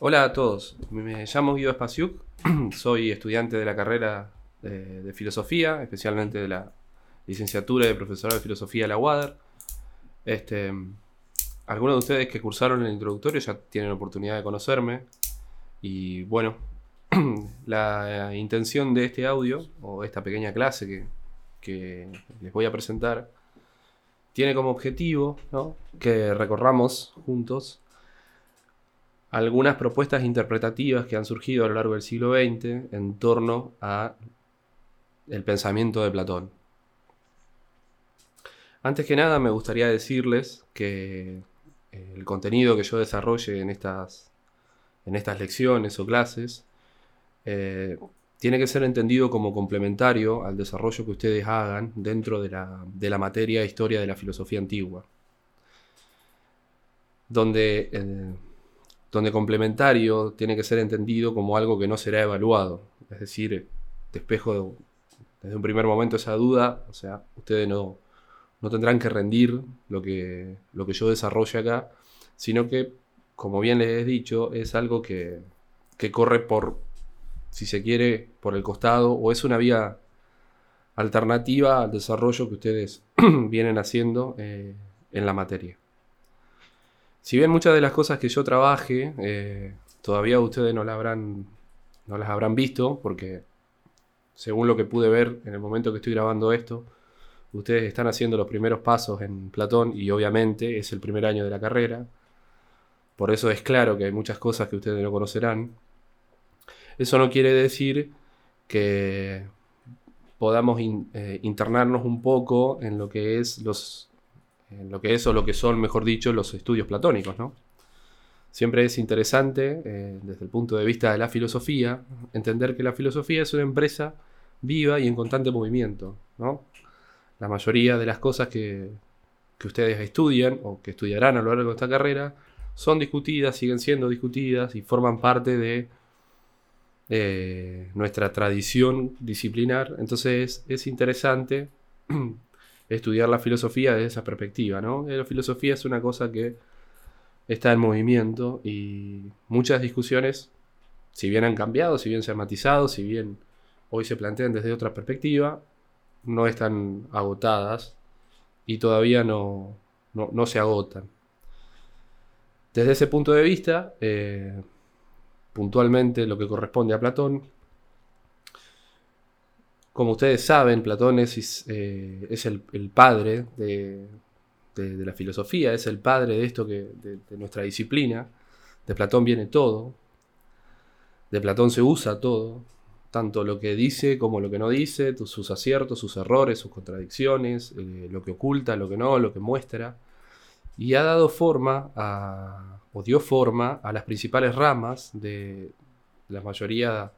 Hola a todos, me llamo Guido Spasiuk, soy estudiante de la carrera de, filosofía, especialmente de la licenciatura de profesorado de filosofía de la UADER. Este, algunos de ustedes que cursaron el introductorio ya tienen oportunidad de conocerme y bueno, la intención de este audio o esta pequeña clase que les voy a presentar tiene como objetivo que recorramos juntos algunas propuestas interpretativas que han surgido a lo largo del siglo XX en torno a el pensamiento de Platón. Antes que nada me gustaría decirles que eh, el contenido que yo desarrolle en estas, en estas lecciones o clases eh, tiene que ser entendido como complementario al desarrollo que ustedes hagan dentro de la, de la materia historia de la filosofía antigua, donde eh, donde complementario tiene que ser entendido como algo que no será evaluado. Es decir, despejo desde un primer momento esa duda, o sea, ustedes no, no tendrán que rendir lo que, lo que yo desarrolle acá, sino que, como bien les he dicho, es algo que, que corre por, si se quiere, por el costado, o es una vía alternativa al desarrollo que ustedes vienen haciendo eh, en la materia. Si bien muchas de las cosas que yo trabaje, eh, todavía ustedes no, habrán, no las habrán visto, porque según lo que pude ver en el momento que estoy grabando esto, ustedes están haciendo los primeros pasos en Platón y obviamente es el primer año de la carrera. Por eso es claro que hay muchas cosas que ustedes no conocerán. Eso no quiere decir que podamos eh, internarnos un poco en lo que es los lo que es o lo que son, mejor dicho, los estudios platónicos, ¿no? Siempre es interesante, eh, desde el punto de vista de la filosofía, entender que la filosofía es una empresa viva y en constante movimiento, ¿no? La mayoría de las cosas que, ustedes estudian o que estudiarán a lo largo de esta carrera son discutidas, siguen siendo discutidas y forman parte de nuestra tradición disciplinar. Entonces es interesante estudiar la filosofía desde esa perspectiva, ¿no? La filosofía es una cosa que está en movimiento y muchas discusiones, si bien han cambiado, si bien se han matizado, si bien hoy se plantean desde otra perspectiva, no están agotadas y todavía no, no, se agotan. Desde ese punto de vista, eh, puntualmente lo que corresponde a Platón, como ustedes saben, Platón es, eh, el, padre de, la filosofía, es el padre de esto que, de, nuestra disciplina. De Platón viene todo. De Platón se usa todo. Tanto lo que dice como lo que no dice, sus aciertos, sus errores, sus contradicciones, eh, lo que oculta, lo que no, lo que muestra. Y ha dado forma o dio forma a las principales ramas de la mayoría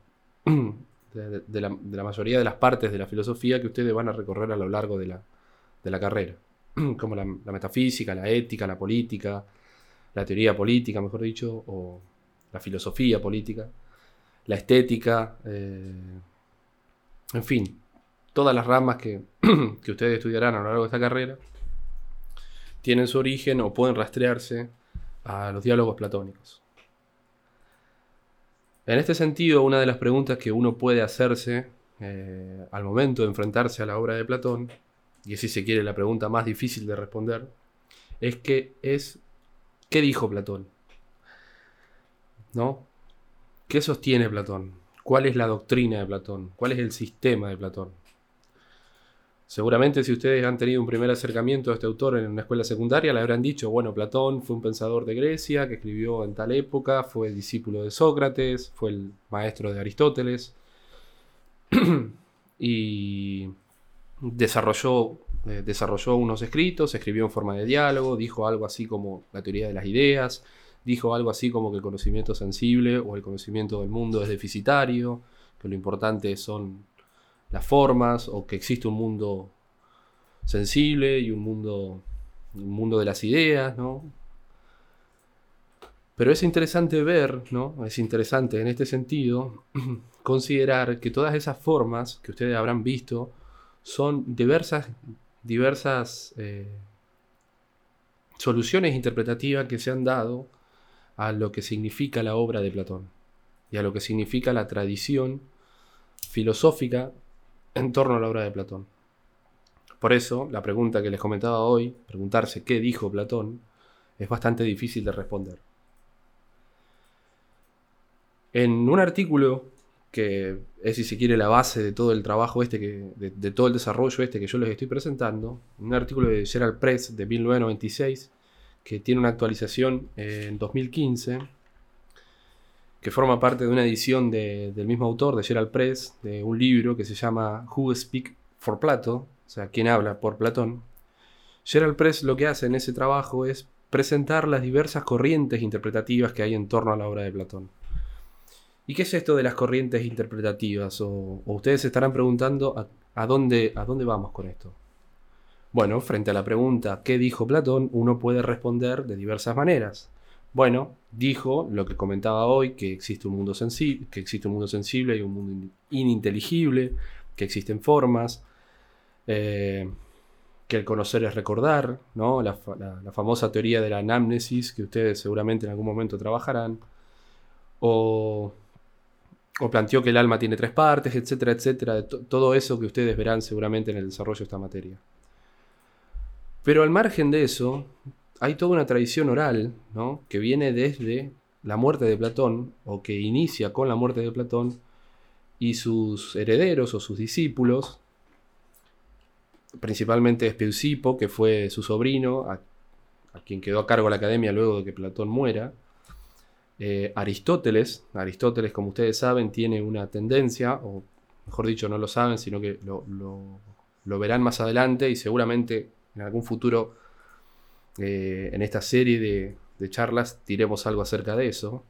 de, la, mayoría de las partes de la filosofía que ustedes van a recorrer a lo largo de la, carrera, como la, metafísica, la ética, la política, la teoría política, mejor dicho, o la filosofía política, la estética, eh, en fin, todas las ramas que, que ustedes estudiarán a lo largo de esta carrera tienen su origen o pueden rastrearse a los diálogos platónicos. En este sentido, una de las preguntas que uno puede hacerse eh, al momento de enfrentarse a la obra de Platón, y si se quiere la pregunta más difícil de responder, es que es ¿qué dijo Platón? ¿No? ¿Qué sostiene Platón? ¿Cuál es la doctrina de Platón? ¿Cuál es el sistema de Platón? Seguramente si ustedes han tenido un primer acercamiento a este autor en una escuela secundaria, le habrán dicho, bueno, Platón fue un pensador de Grecia que escribió en tal época, fue discípulo de Sócrates, fue el maestro de Aristóteles y desarrolló, eh, desarrolló unos escritos, escribió en forma de diálogo, dijo algo así como la teoría de las ideas, dijo algo así como que el conocimiento sensible o el conocimiento del mundo es deficitario, que lo importante son las formas o que existe un mundo sensible y un mundo, un mundo de las ideas, ¿no? Pero es interesante ver, ¿no? Es interesante en este sentido considerar que todas esas formas que ustedes habrán visto son diversas, diversas eh, soluciones interpretativas que se han dado a lo que significa la obra de Platón y a lo que significa la tradición filosófica en torno a la obra de Platón. Por eso, la pregunta que les comentaba hoy, preguntarse qué dijo Platón, es bastante difícil de responder. En un artículo que es, si se quiere, la base de todo el trabajo este, que, de, todo el desarrollo este que yo les estoy presentando, un artículo de Gerald Press de 1996, que tiene una actualización en 2015, que forma parte de una edición del mismo autor, de Gerald Press, de un libro que se llama Who Speak for Plato, o sea, quién habla por Platón. Gerald Press lo que hace en ese trabajo es presentar las diversas corrientes interpretativas que hay en torno a la obra de Platón. ¿Y qué es esto de las corrientes interpretativas? O, ustedes se estarán preguntando a, dónde, a dónde vamos con esto. Bueno, frente a la pregunta ¿qué dijo Platón? uno puede responder de diversas maneras. Bueno, dijo lo que comentaba hoy, que existe un mundo, sensible, que existe un mundo sensible y un mundo ininteligible, que existen formas, eh, que el conocer es recordar, ¿no? La, famosa teoría de la anamnesis, que ustedes seguramente en algún momento trabajarán, o o planteó que el alma tiene tres partes, etcétera, etcétera, todo eso que ustedes verán seguramente en el desarrollo de esta materia. Pero al margen de eso, hay toda una tradición oral, ¿no? que viene desde la muerte de Platón, o que inicia con la muerte de Platón, y sus herederos o sus discípulos, principalmente Speusipo, que fue su sobrino, a, quien quedó a cargo la academia luego de que Platón muera, eh, Aristóteles, Aristóteles como ustedes saben tiene una tendencia, o mejor dicho no lo saben, sino que lo, verán más adelante y seguramente en algún futuro eh, en esta serie de, charlas diremos algo acerca de eso.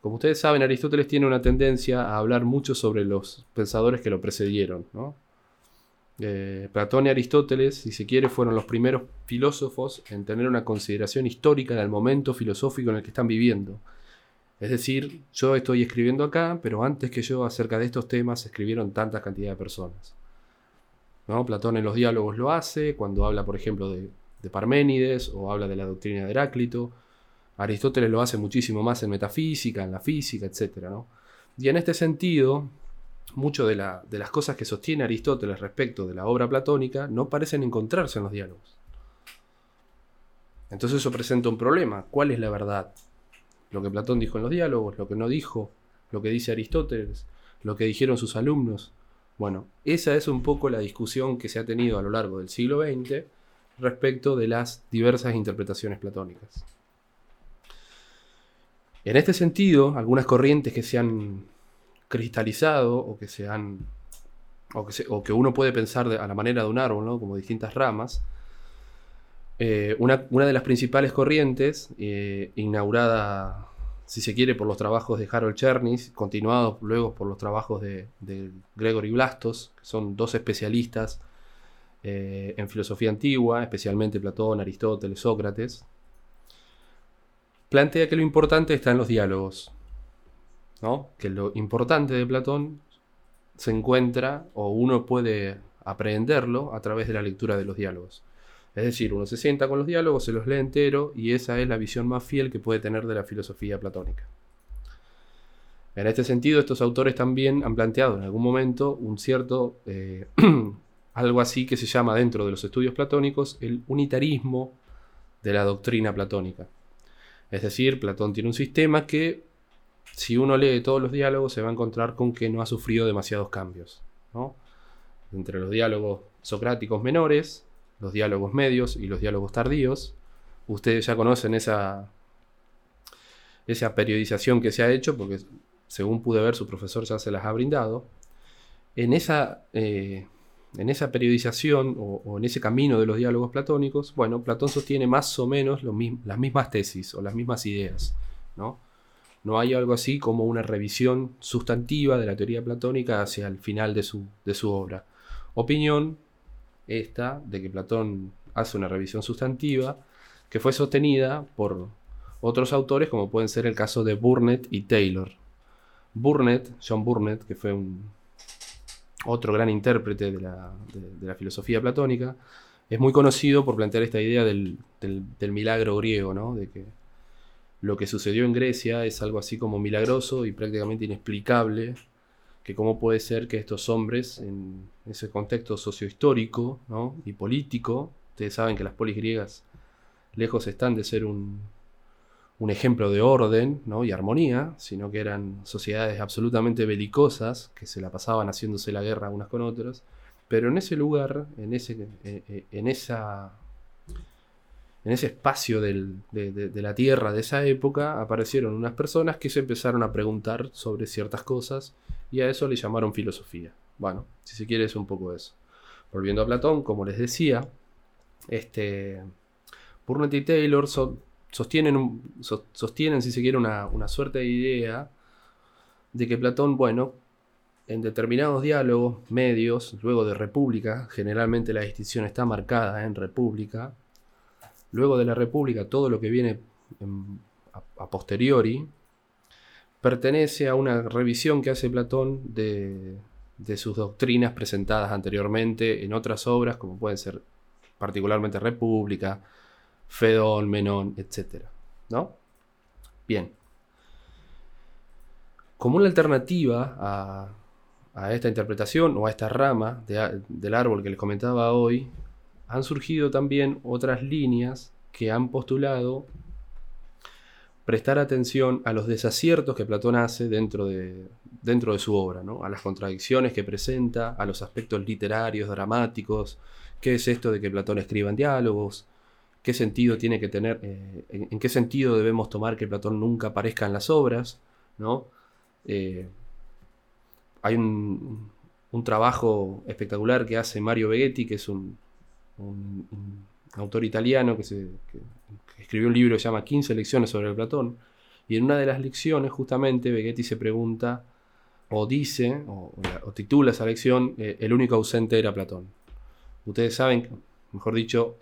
Como ustedes saben, Aristóteles tiene una tendencia a hablar mucho sobre los pensadores que lo precedieron. Eh, Platón y Aristóteles, si se quiere, fueron los primeros filósofos en tener una consideración histórica del momento filosófico en el que están viviendo. Es decir, yo estoy escribiendo acá, pero antes que yo acerca de estos temas escribieron tantas cantidad de personas. ¿No? Platón en los diálogos lo hace, cuando habla, por ejemplo, de, Parménides o habla de la doctrina de Heráclito. Aristóteles lo hace muchísimo más en metafísica, en la física, etc. Y en este sentido, mucho de, de las cosas que sostiene Aristóteles respecto de la obra platónica no parecen encontrarse en los diálogos. Entonces eso presenta un problema. ¿Cuál es la verdad? lo que Platón dijo en los diálogos, lo que no dijo, lo que dice Aristóteles, lo que dijeron sus alumnos. Bueno, esa es un poco la discusión que se ha tenido a lo largo del siglo XX respecto de las diversas interpretaciones platónicas. En este sentido, algunas corrientes que se han cristalizado o que se han o que, uno puede pensar a la manera de un árbol, ¿no? como distintas ramas, eh, una, de las principales corrientes, eh, inaugurada, si se quiere, por los trabajos de Harold Chernis, continuados luego por los trabajos de, Gregory Blastos, que son dos especialistas eh, en filosofía antigua, especialmente Platón, Aristóteles, Sócrates, plantea que lo importante está en los diálogos, que lo importante de Platón se encuentra o uno puede aprenderlo a través de la lectura de los diálogos. Es decir, uno se sienta con los diálogos, se los lee entero y esa es la visión más fiel que puede tener de la filosofía platónica. En este sentido, estos autores también han planteado en algún momento un cierto, eh, algo así que se llama dentro de los estudios platónicos el unitarismo de la doctrina platónica. Es decir, Platón tiene un sistema que, si uno lee todos los diálogos, se va a encontrar con que no ha sufrido demasiados cambios. Entre los diálogos socráticos menores, los diálogos medios y los diálogos tardíos. Ustedes ya conocen esa, esa periodización que se ha hecho, porque según pude ver, su profesor ya se las ha brindado. En esa, eh, en esa periodización o, en ese camino de los diálogos platónicos, bueno, Platón sostiene más o menos las mismas tesis o las mismas ideas. ¿no? no hay algo así como una revisión sustantiva de la teoría platónica hacia el final de su, de su obra. Opinión esta de que Platón hace una revisión sustantiva que fue sostenida por otros autores como pueden ser el caso de Burnett y Taylor. Burnett, John Burnett, que fue un otro gran intérprete de la, filosofía platónica, es muy conocido por plantear esta idea del, milagro griego, ¿no? de, que, lo que sucedió en Grecia es algo así como milagroso y prácticamente inexplicable, que cómo puede ser que estos hombres, en ese contexto sociohistórico y político, ustedes saben que las polis griegas lejos están de ser un, un ejemplo de orden ¿no? y armonía, sino que eran sociedades absolutamente belicosas, que se la pasaban haciéndose la guerra unas con otras. Pero en ese lugar, en, ese, eh, eh, en, esa, en ese espacio de, de, la tierra de esa época, aparecieron unas personas que se empezaron a preguntar sobre ciertas cosas y a eso le llamaron filosofía. Bueno, si se quiere es un poco eso. Volviendo a Platón, como les decía, este, Burnett y Taylor son sostienen, sostienen si se quiere, una, suerte de idea de que Platón, bueno, en determinados diálogos medios, luego de República, generalmente la distinción está marcada en República, luego de la República todo lo que viene a, posteriori, pertenece a una revisión que hace Platón de, de sus doctrinas presentadas anteriormente en otras obras, como pueden ser particularmente República, Fedón, Menón, etc. ¿No? Bien. Como una alternativa a, esta interpretación o a esta rama del árbol que les comentaba hoy, han surgido también otras líneas que han postulado prestar atención a los desaciertos que Platón hace dentro de, su obra, ¿no? a las contradicciones que presenta, a los aspectos literarios, dramáticos, qué es esto de que Platón escriba en diálogos, qué sentido tiene que tener, eh, en, qué sentido debemos tomar que Platón nunca aparezca en las obras, ¿no? Eh, hay un, trabajo espectacular que hace Mario Beghetti, que es un, autor italiano que, escribió un libro que se llama 15 lecciones sobre el Platón, y en una de las lecciones justamente Beghetti se pregunta, o dice, o, titula esa lección, eh, El único ausente era Platón. Ustedes saben, mejor dicho,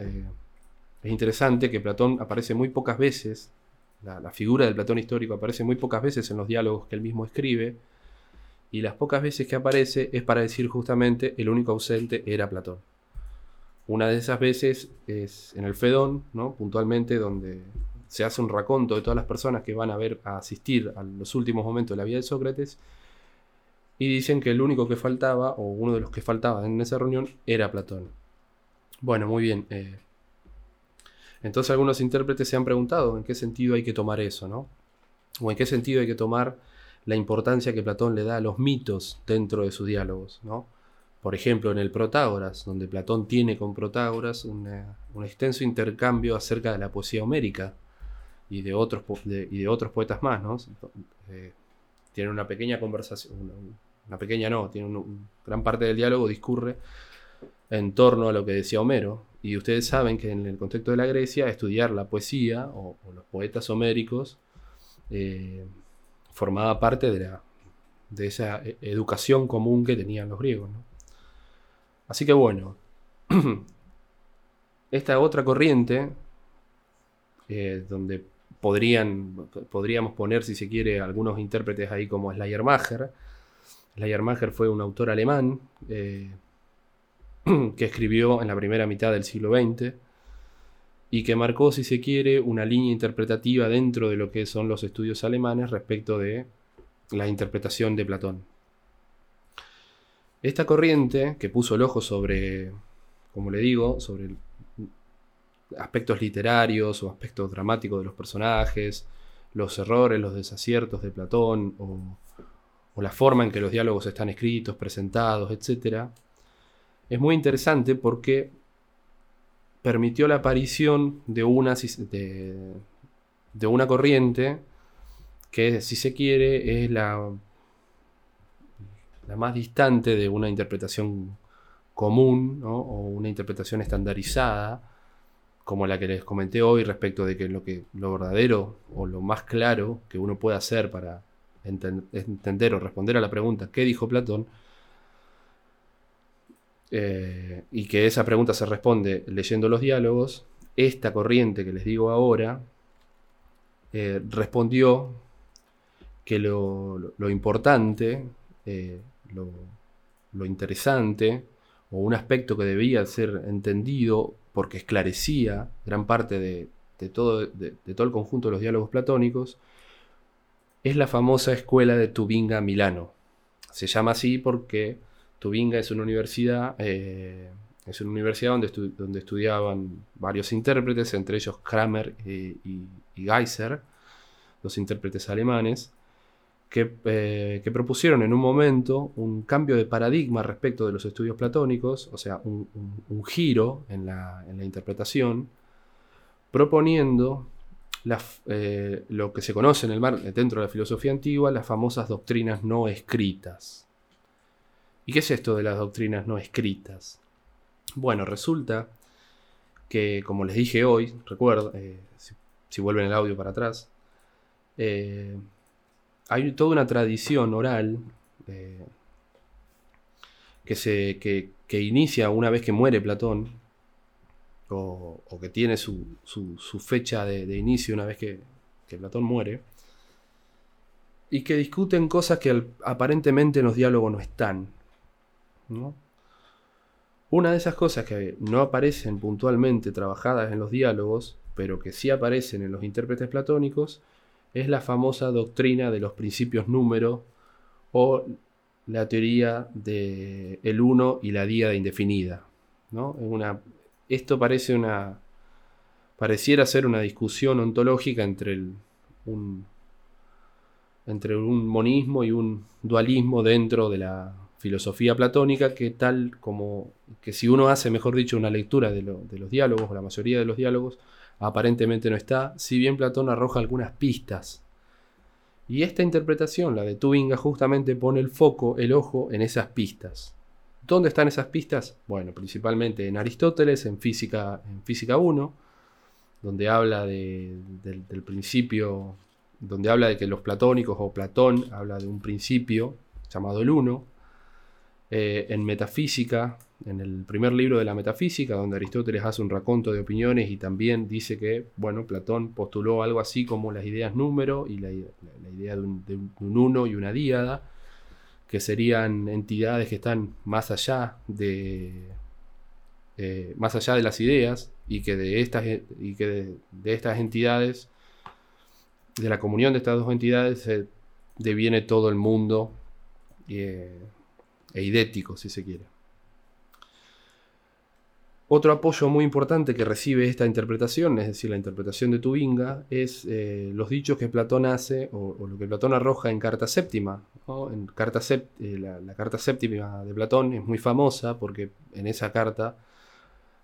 es interesante que Platón aparece muy pocas veces, la, figura del Platón histórico aparece muy pocas veces en los diálogos que él mismo escribe, y las pocas veces que aparece es para decir justamente el único ausente era Platón. Una de esas veces es en el Fedón, ¿no? puntualmente, donde se hace un raconto de todas las personas que van a ver a asistir a los últimos momentos de la vida de Sócrates, y dicen que el único que faltaba, o uno de los que faltaba en esa reunión, era Platón. Bueno, muy bien. Eh, entonces algunos intérpretes se han preguntado en qué sentido hay que tomar eso, ¿no? O en qué sentido hay que tomar la importancia que Platón le da a los mitos dentro de sus diálogos, ¿no? Por ejemplo, en el Protágoras, donde Platón tiene con Protágoras un extenso intercambio acerca de la poesía homérica y de otros, y de otros poetas más, ¿no? Eh, tiene una pequeña conversación, una, pequeña no, tiene una gran parte del diálogo discurre en torno a lo que decía Homero, y ustedes saben que en el contexto de la Grecia, estudiar la poesía o, los poetas homéricos eh, formaba parte de, la, de esa e, educación común que tenían los griegos. Así que bueno, esta otra corriente, eh, donde podrían, podríamos poner, si se quiere, algunos intérpretes ahí como Schleiermacher. Schleiermacher fue un autor alemán. Eh, que escribió en la primera mitad del siglo XX y que marcó, si se quiere, una línea interpretativa dentro de lo que son los estudios alemanes respecto de la interpretación de Platón. Esta corriente, que puso el ojo sobre, como le digo, sobre aspectos literarios o aspectos dramáticos de los personajes, los errores, los desaciertos de Platón o, la forma en que los diálogos están escritos, presentados, etc., es muy interesante porque permitió la aparición de una, de, una corriente que, si se quiere, es la, la más distante de una interpretación común o una interpretación estandarizada, como la que les comenté hoy respecto de que lo, que lo verdadero o lo más claro que uno puede hacer para entender o responder a la pregunta ¿qué dijo Platón? Eh, y que esa pregunta se responde leyendo los diálogos, esta corriente que les digo ahora eh, respondió que lo, importante, eh, lo, interesante, o un aspecto que debía ser entendido porque esclarecía gran parte de, de todo, de, todo el conjunto de los diálogos platónicos, es la famosa escuela de Tubinga Milano. Se llama así porque Tubinga es una universidad, eh, es una universidad donde, estudiaban varios intérpretes, entre ellos Kramer y, y, Geiser, los intérpretes alemanes, eh, que, propusieron en un momento un cambio de paradigma respecto de los estudios platónicos, o sea, un, giro en la, interpretación, proponiendo eh, lo que se conoce en el mar, dentro de la filosofía antigua, las famosas doctrinas no escritas. ¿Y qué es esto de las doctrinas no escritas? Bueno, resulta que, como les dije hoy, recuerdo, eh, si, vuelven el audio para atrás, hay toda una tradición oral eh, que, se, que, inicia una vez que muere Platón, o, que tiene su, fecha de, inicio una vez que, Platón muere, y que discuten cosas que aparentemente en los diálogos no están. Una de esas cosas que no aparecen puntualmente trabajadas en los diálogos, pero que sí aparecen en los intérpretes platónicos, es la famosa doctrina de los principios número o la teoría del el uno y la díada indefinida. ¿no? Una, esto parece una, pareciera ser una discusión ontológica entre, el, un, entre un monismo y un dualismo dentro de la filosofía platónica que tal como que si uno hace, mejor dicho, una lectura de, de los diálogos, o la mayoría de los diálogos, aparentemente no está, si bien Platón arroja algunas pistas. Y esta interpretación, la de Tubinga, justamente pone el foco, el ojo, en esas pistas. ¿Dónde están esas pistas? Bueno, principalmente en Aristóteles, en Física, en física 1, donde habla del, del principio, donde habla de que los platónicos o Platón habla de un principio llamado el uno, eh, en metafísica, en el primer libro de la metafísica, donde Aristóteles hace un raconto de opiniones y también dice que, bueno, Platón postuló algo así como las ideas número y la, idea de un, uno y una díada, que serían entidades que están más allá de, eh, más allá de las ideas y que de estas, y que de, estas entidades, de la comunión de estas dos entidades, se deviene todo el mundo. Eh, e idético, si se quiere. Otro apoyo muy importante que recibe esta interpretación, es decir, la interpretación de Tubinga, es eh, los dichos que Platón hace, o, lo que Platón arroja en Carta Séptima. En carta eh, la, Carta Séptima de Platón es muy famosa porque en esa carta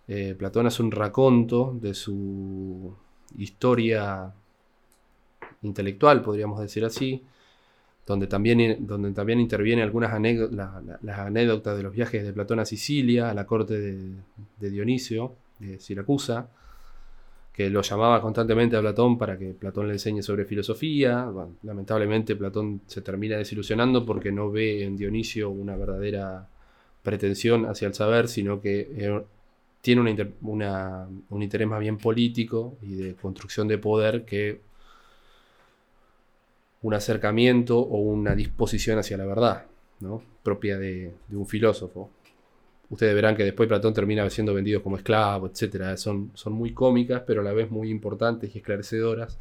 eh, Platón hace un raconto de su historia intelectual, podríamos decir así, donde también, donde también interviene algunas anécdotas, las anécdotas de los viajes de Platón a Sicilia, a la corte de, Dionisio, de Siracusa, que lo llamaba constantemente a Platón para que Platón le enseñe sobre filosofía. lamentablemente Platón se termina desilusionando porque no ve en Dionisio una verdadera pretensión hacia el saber, sino que eh, tiene un interés más bien político y de construcción de poder que un acercamiento o una disposición hacia la verdad, ¿no? propia de, un filósofo. Ustedes verán que después Platón termina siendo vendido como esclavo, etc. Son, son muy cómicas, pero a la vez muy importantes y esclarecedoras.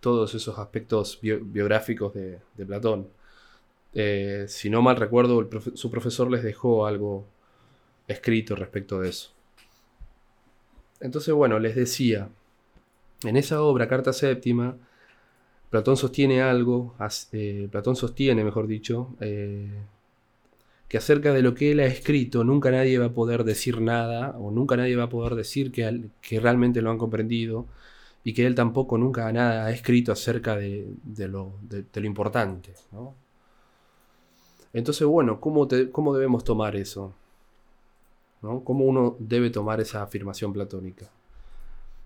Todos esos aspectos biográficos de, Platón. Eh, si no mal recuerdo, su profesor les dejó algo escrito respecto de eso. Entonces, bueno, les decía, en esa obra, Carta Séptima, Platón sostiene algo, eh, Platón sostiene, mejor dicho, eh, que acerca de lo que él ha escrito nunca nadie va a poder decir nada, o nunca nadie va a poder decir que, realmente lo han comprendido, y que él tampoco nunca nada ha escrito acerca de, lo, importante. Entonces, bueno, ¿cómo, ¿cómo, debemos tomar eso? ¿Cómo uno debe tomar esa afirmación platónica?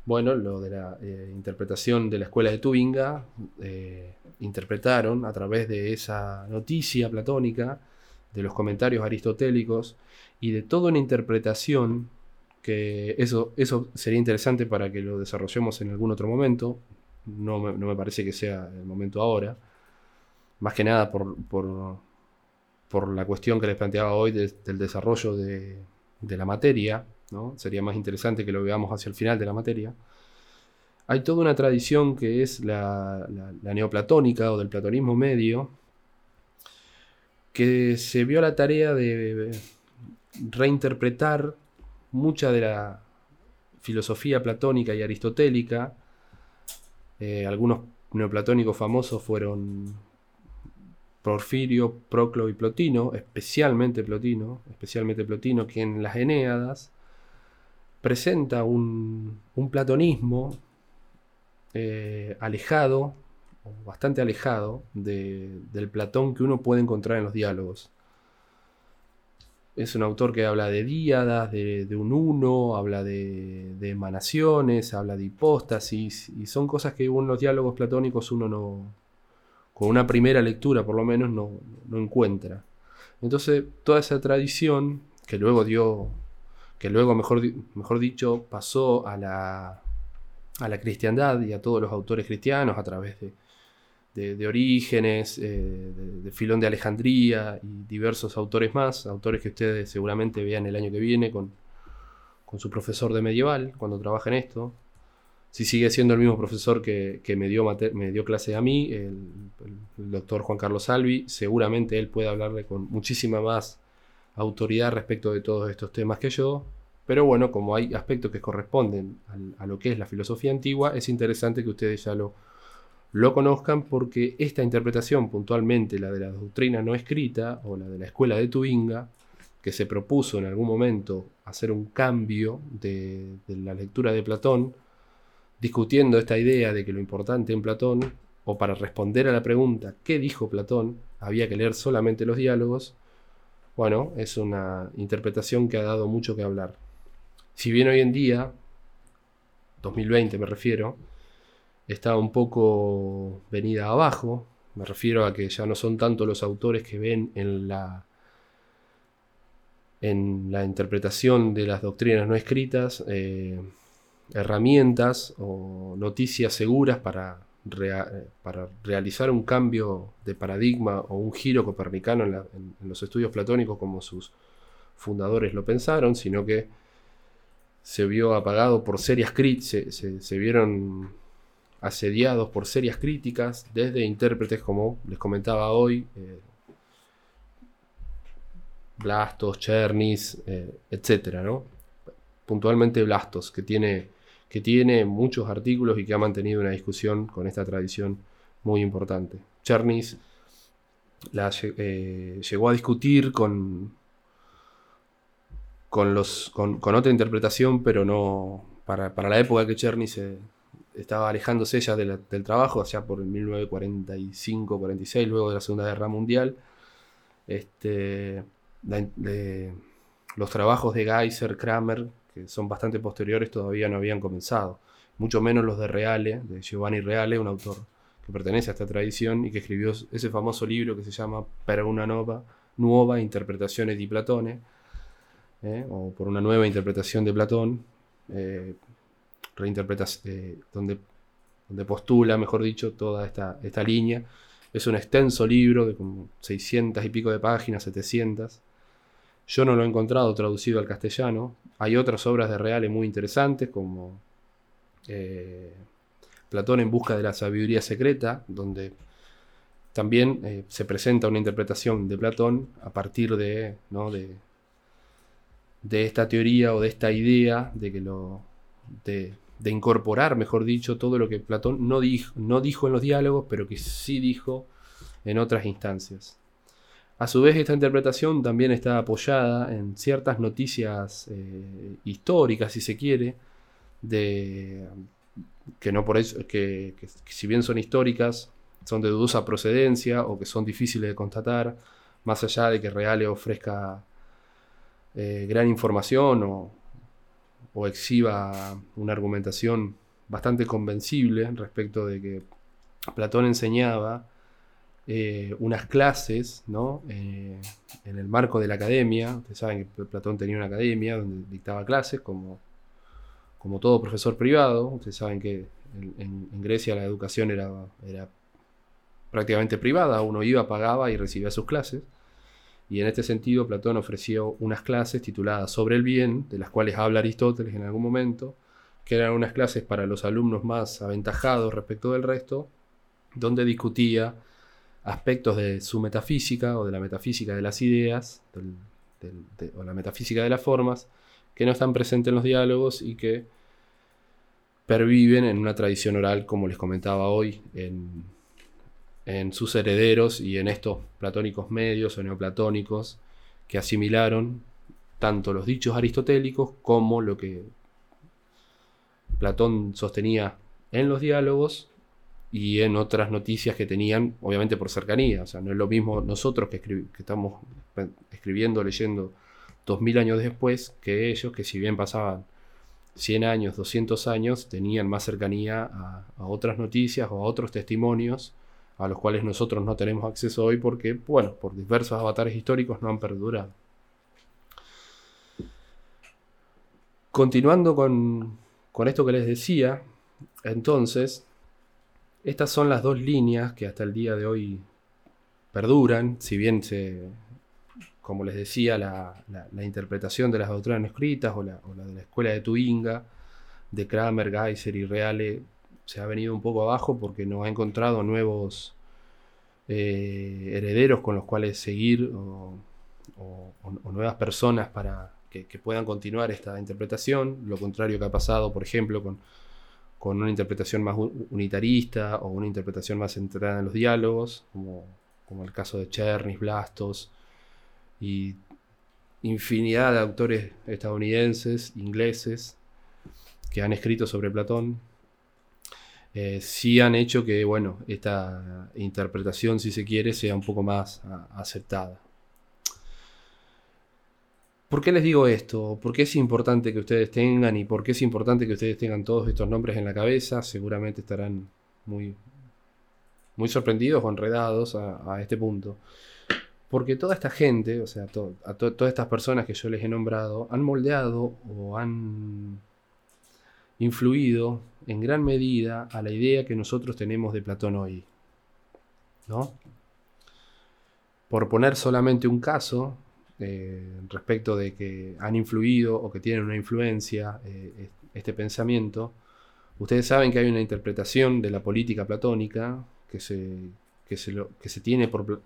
Bueno, lo de la eh, interpretación de la escuela de Tubinga, eh, interpretaron a través de esa noticia platónica, de los comentarios aristotélicos y de toda una interpretación que eso, eso sería interesante para que lo desarrollemos en algún otro momento, no me, parece que sea el momento ahora, más que nada por, por, la cuestión que les planteaba hoy del desarrollo de, de la materia, Sería más interesante que lo veamos hacia el final de la materia. Hay toda una tradición que es la, neoplatónica o del platonismo medio, que se vio la tarea de reinterpretar mucha de la filosofía platónica y aristotélica. Eh, algunos neoplatónicos famosos fueron Porfirio, Proclo y Plotino, especialmente Plotino, especialmente Plotino, que en las Eneadas presenta un, platonismo eh, alejado, bastante alejado del Platón que uno puede encontrar en los diálogos. Es un autor que habla de díadas, de, un uno, habla de, emanaciones, habla de hipóstasis, y son cosas que en los diálogos platónicos uno no, con una primera lectura por lo menos, no, encuentra. Entonces, toda esa tradición, que luego dio, que luego, mejor, mejor dicho, pasó a la, a la cristiandad y a todos los autores cristianos a través de, de, Orígenes, eh, de, Filón de Alejandría y diversos autores más, autores que ustedes seguramente vean el año que viene con, su profesor de medieval, cuando trabaja en esto. Si sigue siendo el mismo profesor que, me, dio me dio clase a mí, el, doctor Juan Carlos Salvi, seguramente él puede hablarle con muchísima más autoridad respecto de todos estos temas que yo. Pero bueno, como hay aspectos que corresponden a lo que es la filosofía antigua, es interesante que ustedes ya lo, lo conozcan porque esta interpretación, puntualmente la de la doctrina no escrita o la de la escuela de Tubinga, que se propuso en algún momento hacer un cambio de, la lectura de Platón, discutiendo esta idea de que lo importante en Platón, o para responder a la pregunta ¿qué dijo Platón? había que leer solamente los diálogos, bueno, es una interpretación que ha dado mucho que hablar. Si bien hoy en día, 2020 me refiero, está un poco venida abajo. Me refiero a que ya no son tanto los autores que ven en la, en la interpretación de las doctrinas no escritas eh, herramientas o noticias seguras para, para, realizar un cambio de paradigma o un giro copernicano en, los estudios platónicos como sus fundadores lo pensaron, sino que se vio apagado por serias críticas, se vieron asediados por serias críticas, desde intérpretes como les comentaba hoy, eh, Blastos, Chernis, eh, etc. ¿no? Puntualmente Blastos, que tiene, que tiene muchos artículos y que ha mantenido una discusión con esta tradición muy importante. Chernis la, eh, llegó a discutir con, con, otra interpretación, pero no para, la época que Chernis se estaba alejándose ya del trabajo, allá por el 1945-46, luego de la Segunda Guerra Mundial. Este, los trabajos de Geiser, Kramer, que son bastante posteriores, todavía no habían comenzado. Mucho menos los de Reale, de Giovanni Reale, un autor que pertenece a esta tradición y que escribió ese famoso libro que se llama Per una nueva, nueva interpretaciones di Platone, ¿eh? o por una nueva interpretación de Platón. Eh, eh, donde, donde postula, mejor dicho, toda esta, esta línea. Es un extenso libro de como 600 y pico de páginas, 700. Yo no lo he encontrado traducido al castellano. Hay otras obras de Reale muy interesantes, como eh, Platón en busca de la sabiduría secreta, donde también eh, se presenta una interpretación de Platón a partir de, ¿no? de, de esta teoría o de esta idea de que lo, de, de incorporar, mejor dicho, todo lo que Platón no no dijo en los diálogos, pero que sí dijo en otras instancias. A su vez, esta interpretación también está apoyada en ciertas noticias eh, históricas, si se quiere, que, no por eso, que, si bien son históricas, son de dudosa procedencia o que son difíciles de constatar, más allá de que Reale ofrezca eh, gran información o, o exhiba una argumentación bastante convencible respecto de que Platón enseñaba eh, unas clases ¿no? Eh, en el marco de la academia. Ustedes saben que Platón tenía una academia donde dictaba clases como, como todo profesor privado. Ustedes saben que en, Grecia la educación era, era prácticamente privada. Uno iba, pagaba y recibía sus clases. Y en este sentido, Platón ofreció unas clases tituladas Sobre el bien, de las cuales habla Aristóteles en algún momento, que eran unas clases para los alumnos más aventajados respecto del resto, donde discutía aspectos de su metafísica o de la metafísica de las ideas, o la metafísica de las formas, que no están presentes en los diálogos y que perviven en una tradición oral, como les comentaba hoy, en, en sus herederos y en estos platónicos medios o neoplatónicos que asimilaron tanto los dichos aristotélicos como lo que Platón sostenía en los diálogos y en otras noticias que tenían, obviamente por cercanía. O sea, no es lo mismo nosotros que, estamos escribiendo, leyendo 2000 años después, que ellos, que si bien pasaban 100 años, 200 años, tenían más cercanía a, a otras noticias o a otros testimonios a los cuales nosotros no tenemos acceso hoy porque, bueno, por diversos avatares históricos no han perdurado. Continuando con, con esto que les decía, entonces, estas son las dos líneas que hasta el día de hoy perduran, si bien se, como les decía, la, interpretación de las doctrinas escritas o la, de la escuela de Tuinga, de Kramer, Geiser y Reale, se ha venido un poco abajo porque no ha encontrado nuevos eh, herederos con los cuales seguir o nuevas personas para, que, puedan continuar esta interpretación, lo contrario que ha pasado, por ejemplo, con, con una interpretación más unitarista o una interpretación más centrada en los diálogos, como, como el caso de Chernis, Blastos y infinidad de autores estadounidenses, ingleses, que han escrito sobre Platón, eh, sí han hecho que, bueno, esta interpretación, si se quiere, sea un poco más aceptada. ¿Por qué les digo esto? ¿Por qué es importante que ustedes tengan y por qué es importante que ustedes tengan todos estos nombres en la cabeza? Seguramente estarán muy, muy sorprendidos o enredados a, este punto. Porque toda esta gente, o sea, a todas estas personas que yo les he nombrado, han moldeado o han influido en gran medida a la idea que nosotros tenemos de Platón hoy. ¿No? Por poner solamente un caso, eh, respecto de que han influido o que tienen una influencia eh, este pensamiento, ustedes saben que hay una interpretación de la política platónica que se, que se, que se tiene por...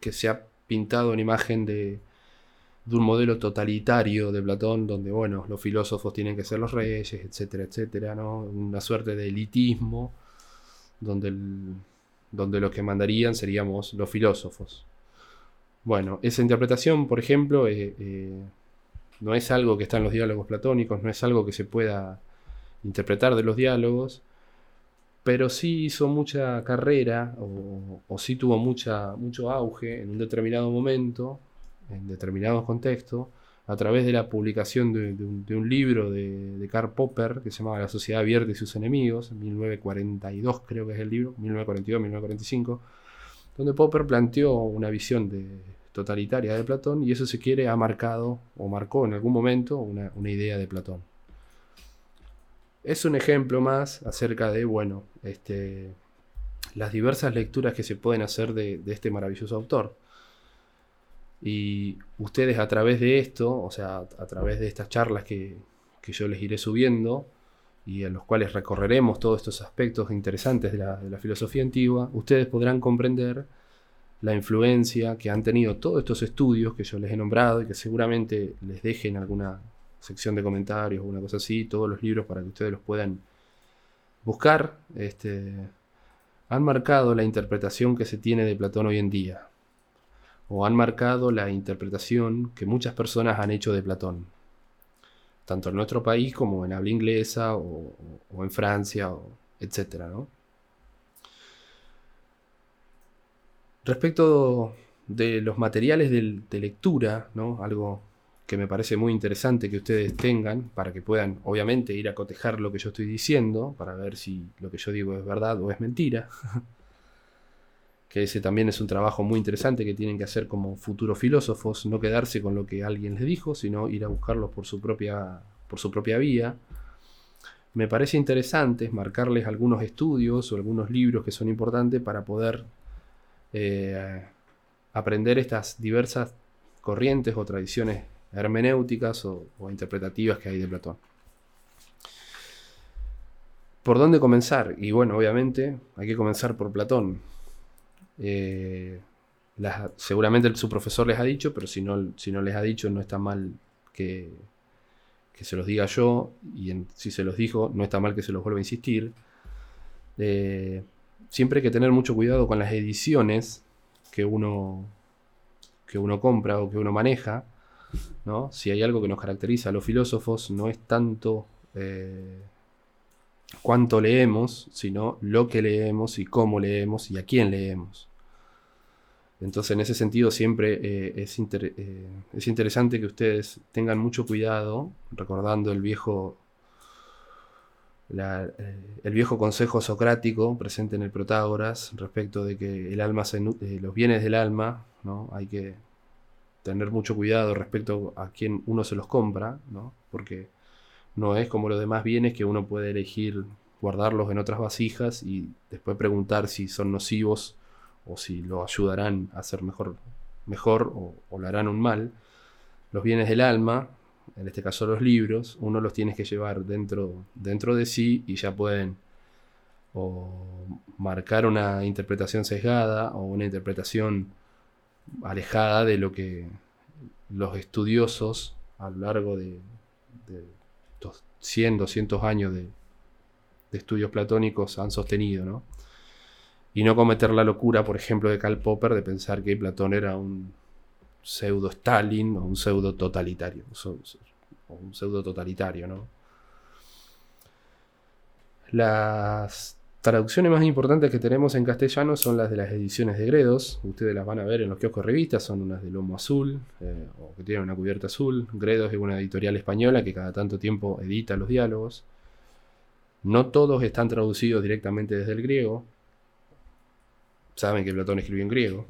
Que, se ha pintado una imagen de, de un modelo totalitario de Platón, donde, bueno, los filósofos tienen que ser los reyes, etcétera, etcétera, ¿no? Una suerte de elitismo, donde, donde los que mandarían seríamos los filósofos. Bueno, esa interpretación, por ejemplo, eh, eh, no es algo que está en los diálogos platónicos, no es algo que se pueda interpretar de los diálogos, pero sí hizo mucha carrera o, sí tuvo mucha, mucho auge en un determinado momento, en determinados contextos, a través de la publicación de, un, libro de, Karl Popper que se llamaba La Sociedad Abierta y sus Enemigos, en 1942 creo que es el libro, 1942-1945 donde Popper planteó una visión de, totalitaria de Platón y eso se quiere ha marcado o marcó en algún momento una, idea de Platón. Es un ejemplo más acerca de, bueno, este, las diversas lecturas que se pueden hacer de, este maravilloso autor. Y ustedes a través de esto, o sea, a través de estas charlas que, que yo les iré subiendo, y en los cuales recorreremos todos estos aspectos interesantes de la, filosofía antigua, ustedes podrán comprender la influencia que han tenido todos estos estudios que yo les he nombrado y que seguramente les dejen alguna sección de comentarios o una cosa así, todos los libros para que ustedes los puedan buscar, este, han marcado la interpretación que se tiene de Platón hoy en día, o han marcado la interpretación que muchas personas han hecho de Platón tanto en nuestro país como en habla inglesa o, en Francia, o, etc. Respecto de los materiales de, lectura, ¿no? algo que me parece muy interesante que ustedes tengan para que puedan, obviamente, ir a cotejar lo que yo estoy diciendo, para ver si lo que yo digo es verdad o es mentira. que ese también es un trabajo muy interesante que tienen que hacer como futuros filósofos, no quedarse con lo que alguien les dijo, sino ir a buscarlos por su propia, por su propia vía. Me parece interesante marcarles algunos estudios o algunos libros que son importantes para poder eh, aprender estas diversas corrientes o tradiciones hermenéuticas o interpretativas que hay de Platón. ¿Por dónde comenzar? Y bueno, obviamente hay que comenzar por Platón. Eh, seguramente su profesor les ha dicho, pero si no, si no les ha dicho, no está mal que, se los diga yo. Y si se los dijo, no está mal que se los vuelva a insistir. Eh, siempre hay que tener mucho cuidado con las ediciones que uno, que uno compra o que uno maneja. ¿no? Si hay algo que nos caracteriza a los filósofos, no es tanto eh, cuánto leemos, sino lo que leemos y cómo leemos y a quién leemos. Entonces, en ese sentido, siempre eh, es, eh, es, interesante que ustedes tengan mucho cuidado, recordando el viejo, eh, el viejo consejo socrático presente en el Protágoras respecto de que el alma los bienes del alma, ¿no? hay que tener mucho cuidado respecto a quién uno se los compra, ¿no? porque no es como los demás bienes que uno puede elegir guardarlos en otras vasijas y después preguntar si son nocivos o si lo ayudarán a ser mejor, mejor o, o le harán un mal. Los bienes del alma, en este caso los libros, uno los tiene que llevar dentro, dentro de sí y ya pueden o marcar una interpretación sesgada o una interpretación alejada de lo que los estudiosos a lo largo de, de 100, 200 años de, estudios platónicos han sostenido, ¿no? y no cometer la locura, por ejemplo, de Karl Popper de pensar que Platón era un pseudo Stalin o un pseudo totalitario, o un pseudo totalitario, ¿no? Las traducciones más importantes que tenemos en castellano son las de las ediciones de Gredos. Ustedes las van a ver en los kioscos revistas, son unas de lomo azul, eh, o que tienen una cubierta azul. Gredos es una editorial española que cada tanto tiempo edita los diálogos. No todos están traducidos directamente desde el griego saben que Platón escribió en griego.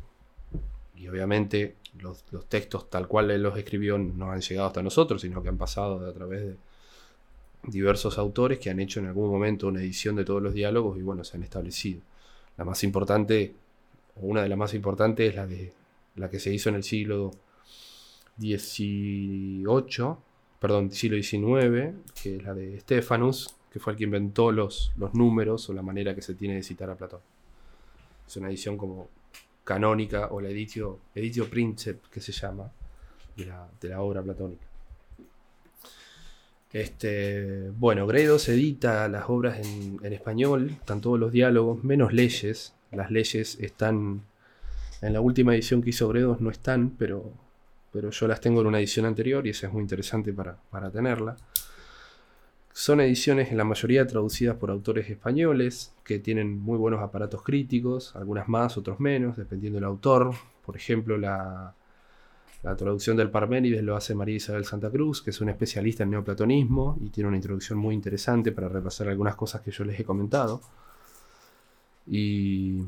Y obviamente los, textos tal cual él los escribió no han llegado hasta nosotros, sino que han pasado a través de diversos autores que han hecho en algún momento una edición de todos los diálogos y bueno, se han establecido. La más importante, o una de las más importantes, es la, de, la que se hizo en el siglo XVIII, perdón, siglo XIX, que es la de Stephanus, que fue el que inventó los, los números o la manera que se tiene de citar a Platón. Es una edición como canónica o la editio, editio que se llama de la, obra platónica. Este, bueno, Gredos edita las obras en, español, están todos los diálogos, menos leyes. Las leyes están en la última edición que hizo Gredos, no están, pero, pero yo las tengo en una edición anterior y esa es muy interesante para, para tenerla. Son ediciones en la mayoría traducidas por autores españoles que tienen muy buenos aparatos críticos, algunas más, otros menos, dependiendo del autor. Por ejemplo, la, traducción del Parménides lo hace María Isabel Santa Cruz, que es una especialista en neoplatonismo y tiene una introducción muy interesante para repasar algunas cosas que yo les he comentado. Y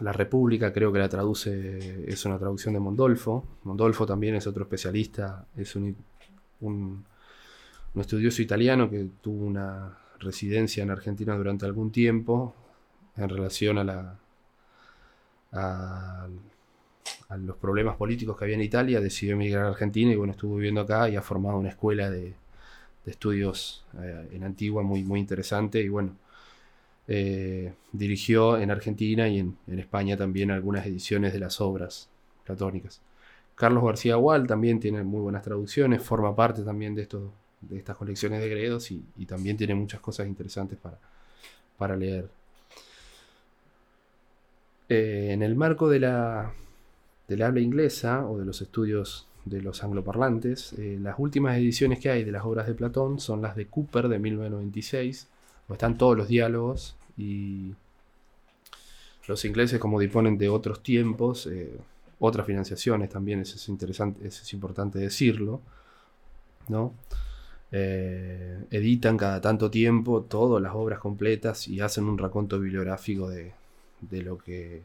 La República creo que la traduce, es una traducción de Mondolfo. Mondolfo también es otro especialista, es un un estudioso italiano que tuvo una residencia en Argentina durante algún tiempo en relación a la los problemas políticos que había en Italia, decidió emigrar a Argentina y bueno, estuvo viviendo acá y ha formado una escuela de, estudios eh, en Antigua muy, muy interesante y bueno, eh, dirigió en Argentina y en, España también algunas ediciones de las obras platónicas. Carlos García Gual también tiene muy buenas traducciones, forma parte también de de estas colecciones de Gredos y, también tiene muchas cosas interesantes para, para leer. Eh, en el marco de la, del habla inglesa o de los estudios de los angloparlantes, eh, las últimas ediciones que hay de las obras de Platón son las de Cooper de 1996, donde están todos los diálogos y los ingleses como disponen de otros tiempos, eh, otras financiaciones también, eso es interesante, eso es importante decirlo, ¿no? Eh, editan cada tanto tiempo todas las obras completas y hacen un raconto bibliográfico de, lo, que,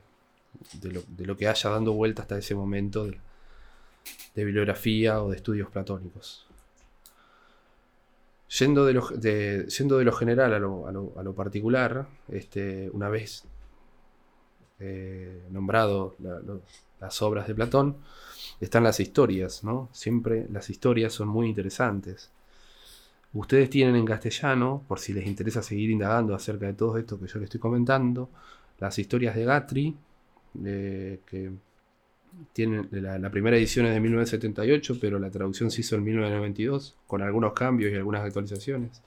de lo, que haya dando vuelta hasta ese momento de, bibliografía o de estudios platónicos. Yendo de lo, de, de lo general a lo, particular, este, una vez eh, nombrado las obras de Platón, están las historias, ¿no? Siempre las historias son muy interesantes. Ustedes tienen en castellano, por si les interesa seguir indagando acerca de todo esto que yo les estoy comentando, las historias de Gatri, que tienen la, primera edición es de 1978, pero la traducción se hizo en 1992, con algunos cambios y algunas actualizaciones.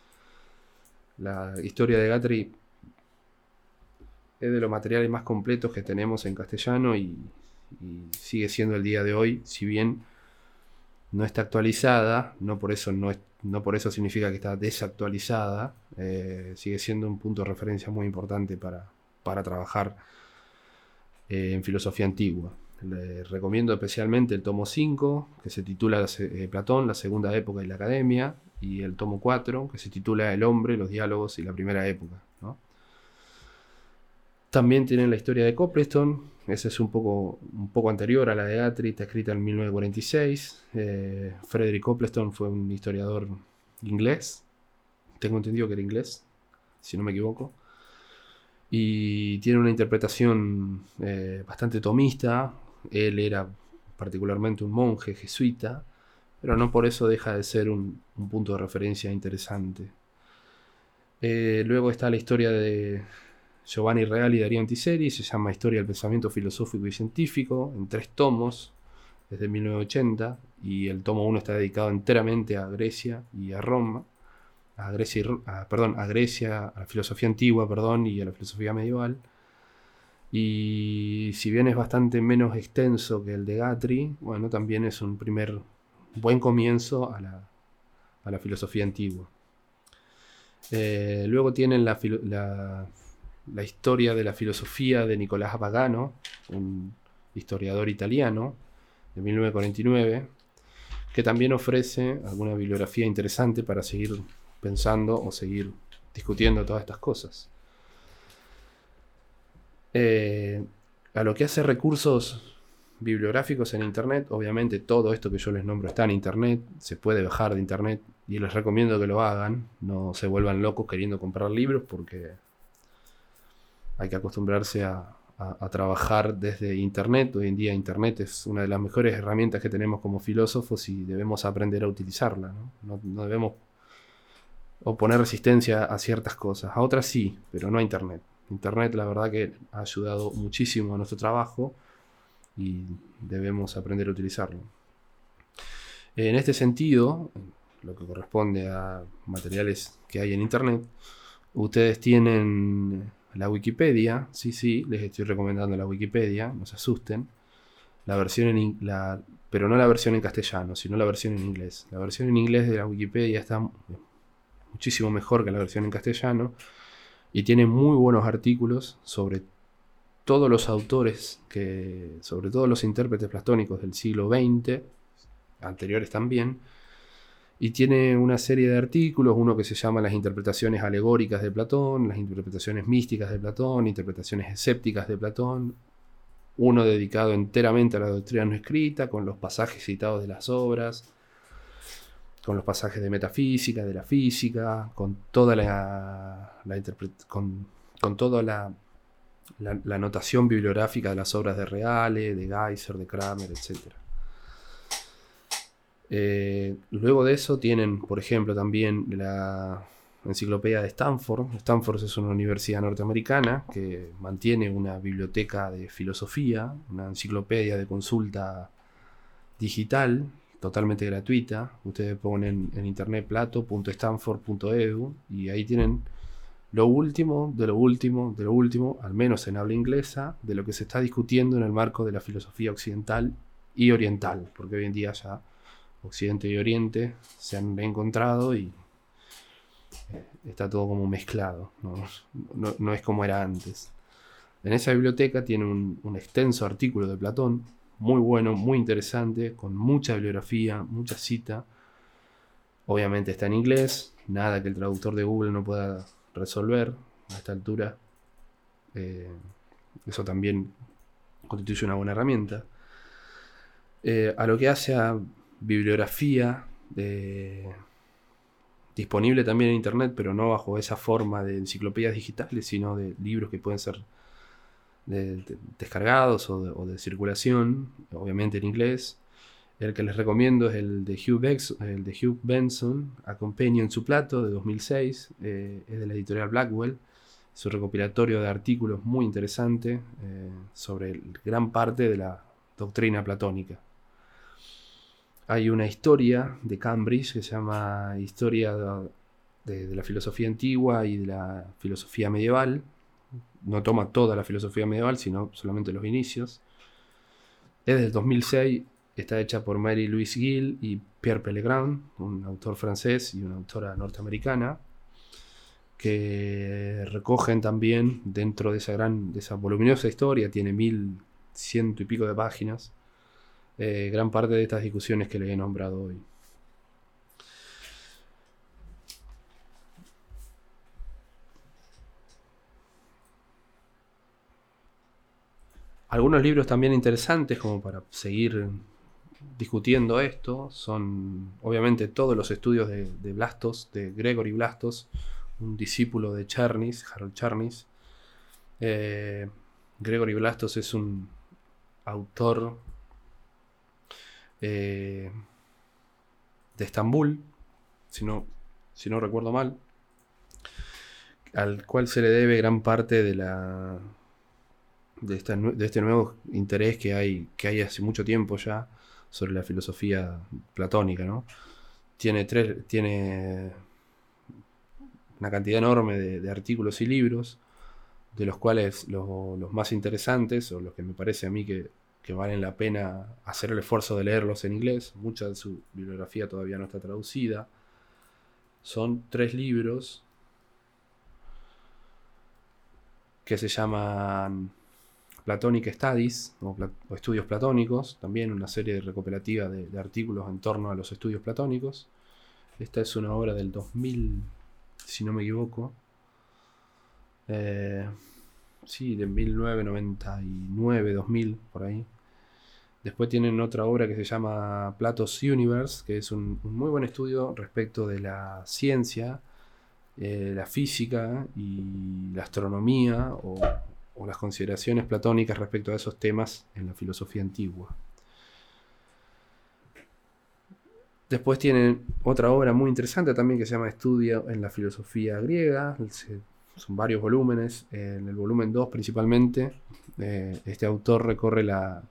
La historia de Gatri es de los materiales más completos que tenemos en castellano y, sigue siendo el día de hoy, si bien no está actualizada, no por eso, no, no por eso significa que está desactualizada, eh, sigue siendo un punto de referencia muy importante para, para trabajar eh, en filosofía antigua. Le recomiendo especialmente el tomo 5, que se titula eh, Platón, la segunda época y la academia, y el tomo 4, que se titula El hombre, los diálogos y la primera época. También tienen la historia de Copleston, esa es un poco, un poco anterior a la de Atri, está escrita en 1946. Eh, Frederick Copleston fue un historiador inglés, tengo entendido que era inglés, si no me equivoco y tiene una interpretación eh, bastante tomista. Él era particularmente un monje jesuita, pero no por eso deja de ser un, punto de referencia interesante. Eh, luego está la historia de Giovanni Real y Darío Antiseri, se llama Historia del Pensamiento Filosófico y Científico, en tres tomos, desde 1980, y el tomo 1 está dedicado enteramente a Grecia y a Roma a Grecia, a, perdón, a Grecia, a la filosofía antigua, perdón, y a la filosofía medieval. Y si bien es bastante menos extenso que el de Gatri, bueno, también es un primer buen comienzo a la, a la filosofía antigua. Eh, luego tienen la, la, la, historia de la filosofía de Nicolás Pagano, un historiador italiano de 1949, que también ofrece alguna bibliografía interesante para seguir pensando o seguir discutiendo todas estas cosas. Eh, a lo que hace recursos bibliográficos en Internet, obviamente todo esto que yo les nombro está en Internet, se puede bajar de Internet y les recomiendo que lo hagan, no se vuelvan locos queriendo comprar libros porque hay que acostumbrarse a, trabajar desde Internet. Hoy en día Internet es una de las mejores herramientas que tenemos como filósofos y debemos aprender a utilizarla. no, no debemos o poner resistencia a ciertas cosas. A otras sí, pero no a Internet. Internet la verdad que ha ayudado muchísimo a nuestro trabajo y debemos aprender a utilizarlo. En este sentido, lo que corresponde a materiales que hay en Internet, ustedes tienen la Wikipedia, sí, sí, les estoy recomendando la Wikipedia, no se asusten, la versión en la, pero no la versión en castellano, sino la versión en inglés. La versión en inglés de la Wikipedia está muchísimo mejor que la versión en castellano, y tiene muy buenos artículos sobre todos los autores, que, sobre todos los intérpretes platónicos del siglo XX, anteriores también, y tiene una serie de artículos, uno que se llama Las interpretaciones alegóricas de Platón, las interpretaciones místicas de Platón, interpretaciones escépticas de Platón, uno dedicado enteramente a la doctrina no escrita, con los pasajes citados de las obras, con los pasajes de metafísica, de la física, con toda la, con, toda la, la, notación bibliográfica de las obras de Reale, de Geyser, de Kramer, etc. Eh, luego de eso tienen, por ejemplo, también la enciclopedia de Stanford. Stanford es una universidad norteamericana que mantiene una biblioteca de filosofía, una enciclopedia de consulta digital totalmente gratuita. Ustedes ponen en internet plato.stanford.edu y ahí tienen lo último, de lo último, de lo último, al menos en habla inglesa, de lo que se está discutiendo en el marco de la filosofía occidental y oriental, porque hoy en día ya Occidente y Oriente se han encontrado y eh, está todo como mezclado, no, es como era antes. En esa biblioteca tiene un extenso artículo de Platón muy bueno, muy interesante, con mucha bibliografía, mucha cita. Obviamente está en inglés, nada que el traductor de Google no pueda resolver a esta altura. Eh, eso también constituye una buena herramienta. Eh, a lo que hace a bibliografía disponible también en internet, pero no bajo esa forma de enciclopedias digitales, sino de libros que pueden ser de, descargados o de, circulación, obviamente en inglés. El que les recomiendo es el de Hugh, el de Benson, Acompaño en su plato, de 2006. Eh, es de la editorial Blackwell. Es un recopilatorio de artículos muy interesante eh, sobre gran parte de la doctrina platónica. Hay una historia de Cambridge que se llama Historia de la filosofía antigua y de la filosofía medieval. No toma toda la filosofía medieval, sino solamente los inicios. Es del 2006 Está hecha por Mary Louise Gill y Pierre Pellegrin, un autor francés y una autora norteamericana, que recogen también dentro de esa gran, de esa voluminosa historia, tiene mil ciento y pico de páginas, eh, gran parte de estas discusiones que le he nombrado hoy. Algunos libros también interesantes como para seguir discutiendo esto son obviamente todos los estudios de, Blastos, de Gregory Blastos, un discípulo de Charnis, Harold Charnis. Eh, Gregory Blastos es un autor eh, de Estambul, si no, si no recuerdo mal, al cual se le debe gran parte de la de, este nuevo interés que hay, que hay hace mucho tiempo ya sobre la filosofía platónica, ¿no? Tiene, tres, tiene una cantidad enorme de, artículos y libros, de los cuales los más interesantes, o los que me parece a mí que, valen la pena hacer el esfuerzo de leerlos en inglés, mucha de su bibliografía todavía no está traducida, son tres libros que se llaman Platonic Studies, o, estudios platónicos, también una serie de recopilativa de, artículos en torno a los estudios platónicos. Esta es una obra del 2000, si no me equivoco. Eh, sí, de 1999, 2000, por ahí. Después tienen otra obra que se llama Plato's Universe, que es un, muy buen estudio respecto de la ciencia, eh, la física y la astronomía las consideraciones platónicas respecto a esos temas en la filosofía antigua. Después tienen otra obra muy interesante también que se llama Estudio en la filosofía griega. Son varios volúmenes. En el volumen 2 principalmente, eh, este autor recorre la,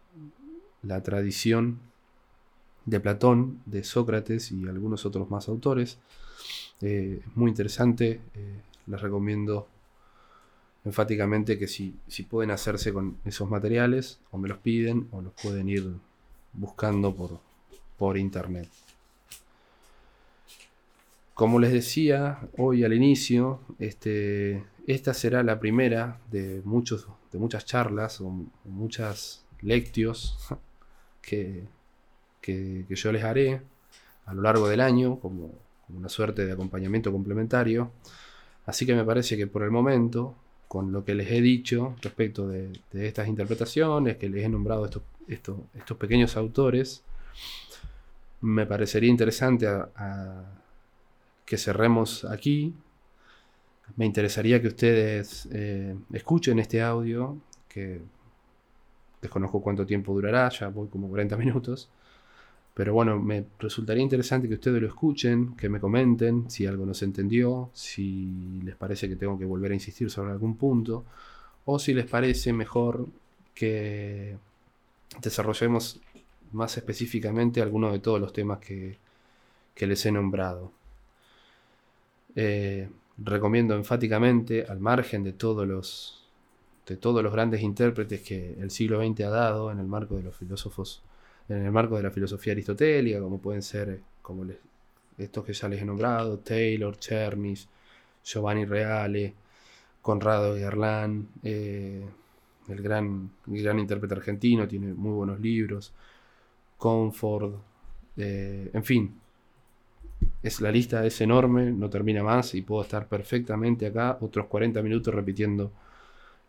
tradición de Platón, de Sócrates y algunos otros más autores. Eh, muy interesante. Eh, les recomiendo enfáticamente que si, si pueden hacerse con esos materiales, o me los piden, o los pueden ir buscando por, por internet. Como les decía hoy al inicio, este, esta será la primera de, muchos, de muchas charlas o muchas lectios que, que, yo les haré a lo largo del año como, como, una suerte de acompañamiento complementario. Así que me parece que por el momento con lo que les he dicho respecto de, estas interpretaciones, que les he nombrado estos, estos, pequeños autores, me parecería interesante que cerremos aquí. Me interesaría que ustedes eh, escuchen este audio, que desconozco cuánto tiempo durará, ya voy como 40 minutos. Pero bueno, me resultaría interesante que ustedes lo escuchen, que me comenten si algo no se entendió, si les parece que tengo que volver a insistir sobre algún punto, o si les parece mejor que desarrollemos más específicamente algunos de todos los temas que, les he nombrado. Eh, recomiendo enfáticamente, al margen de todos los de todos los grandes intérpretes que el siglo XX ha dado en el marco de los filósofos en el marco de la filosofía aristotélica, como pueden ser eh, como estos que ya les he nombrado, Taylor, Chernis, Giovanni Reale, Conrado Gerlán, eh, el, gran, gran intérprete argentino, tiene muy buenos libros, Comfort, eh, en fin, es, la lista es enorme, no termina más y puedo estar perfectamente acá otros 40 minutos repitiendo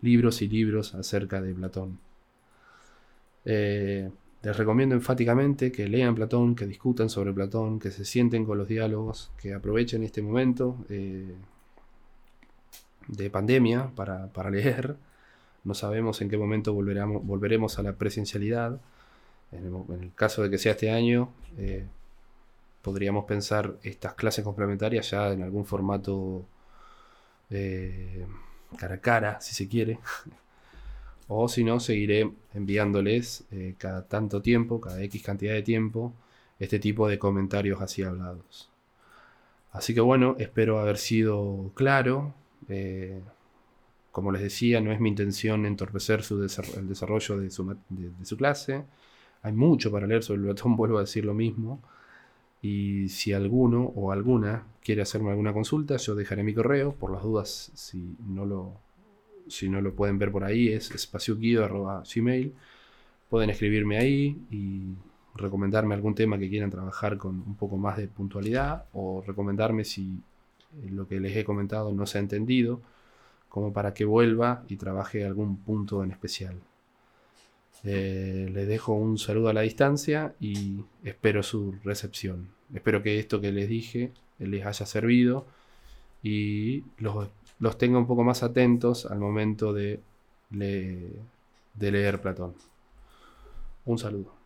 libros y libros acerca de Platón. Les recomiendo enfáticamente que lean Platón, que discutan sobre Platón, que se sienten con los diálogos, que aprovechen este momento eh, de pandemia para, leer. No sabemos en qué momento volveremos, a la presencialidad. En el, caso de que sea este año, eh, podríamos pensar estas clases complementarias ya en algún formato eh, cara a cara, si se quiere. O si no, seguiré enviándoles eh, cada tanto tiempo, cada X cantidad de tiempo, este tipo de comentarios así hablados. Así que bueno, espero haber sido claro. Eh, como les decía, no es mi intención entorpecer el desarrollo de su, clase. Hay mucho para leer sobre el batón, vuelvo a decir lo mismo. Y si alguno o alguna quiere hacerme alguna consulta, yo dejaré mi correo. Por las dudas, si no lo, si no lo pueden ver por ahí, es espacioquido.gmail. Pueden escribirme ahí y recomendarme algún tema que quieran trabajar con un poco más de puntualidad o recomendarme si lo que les he comentado no se ha entendido, como para que vuelva y trabaje algún punto en especial. Eh, les dejo un saludo a la distancia y espero su recepción. Espero que esto que les dije les haya servido y los, los tenga un poco más atentos al momento de, de leer Platón. Un saludo.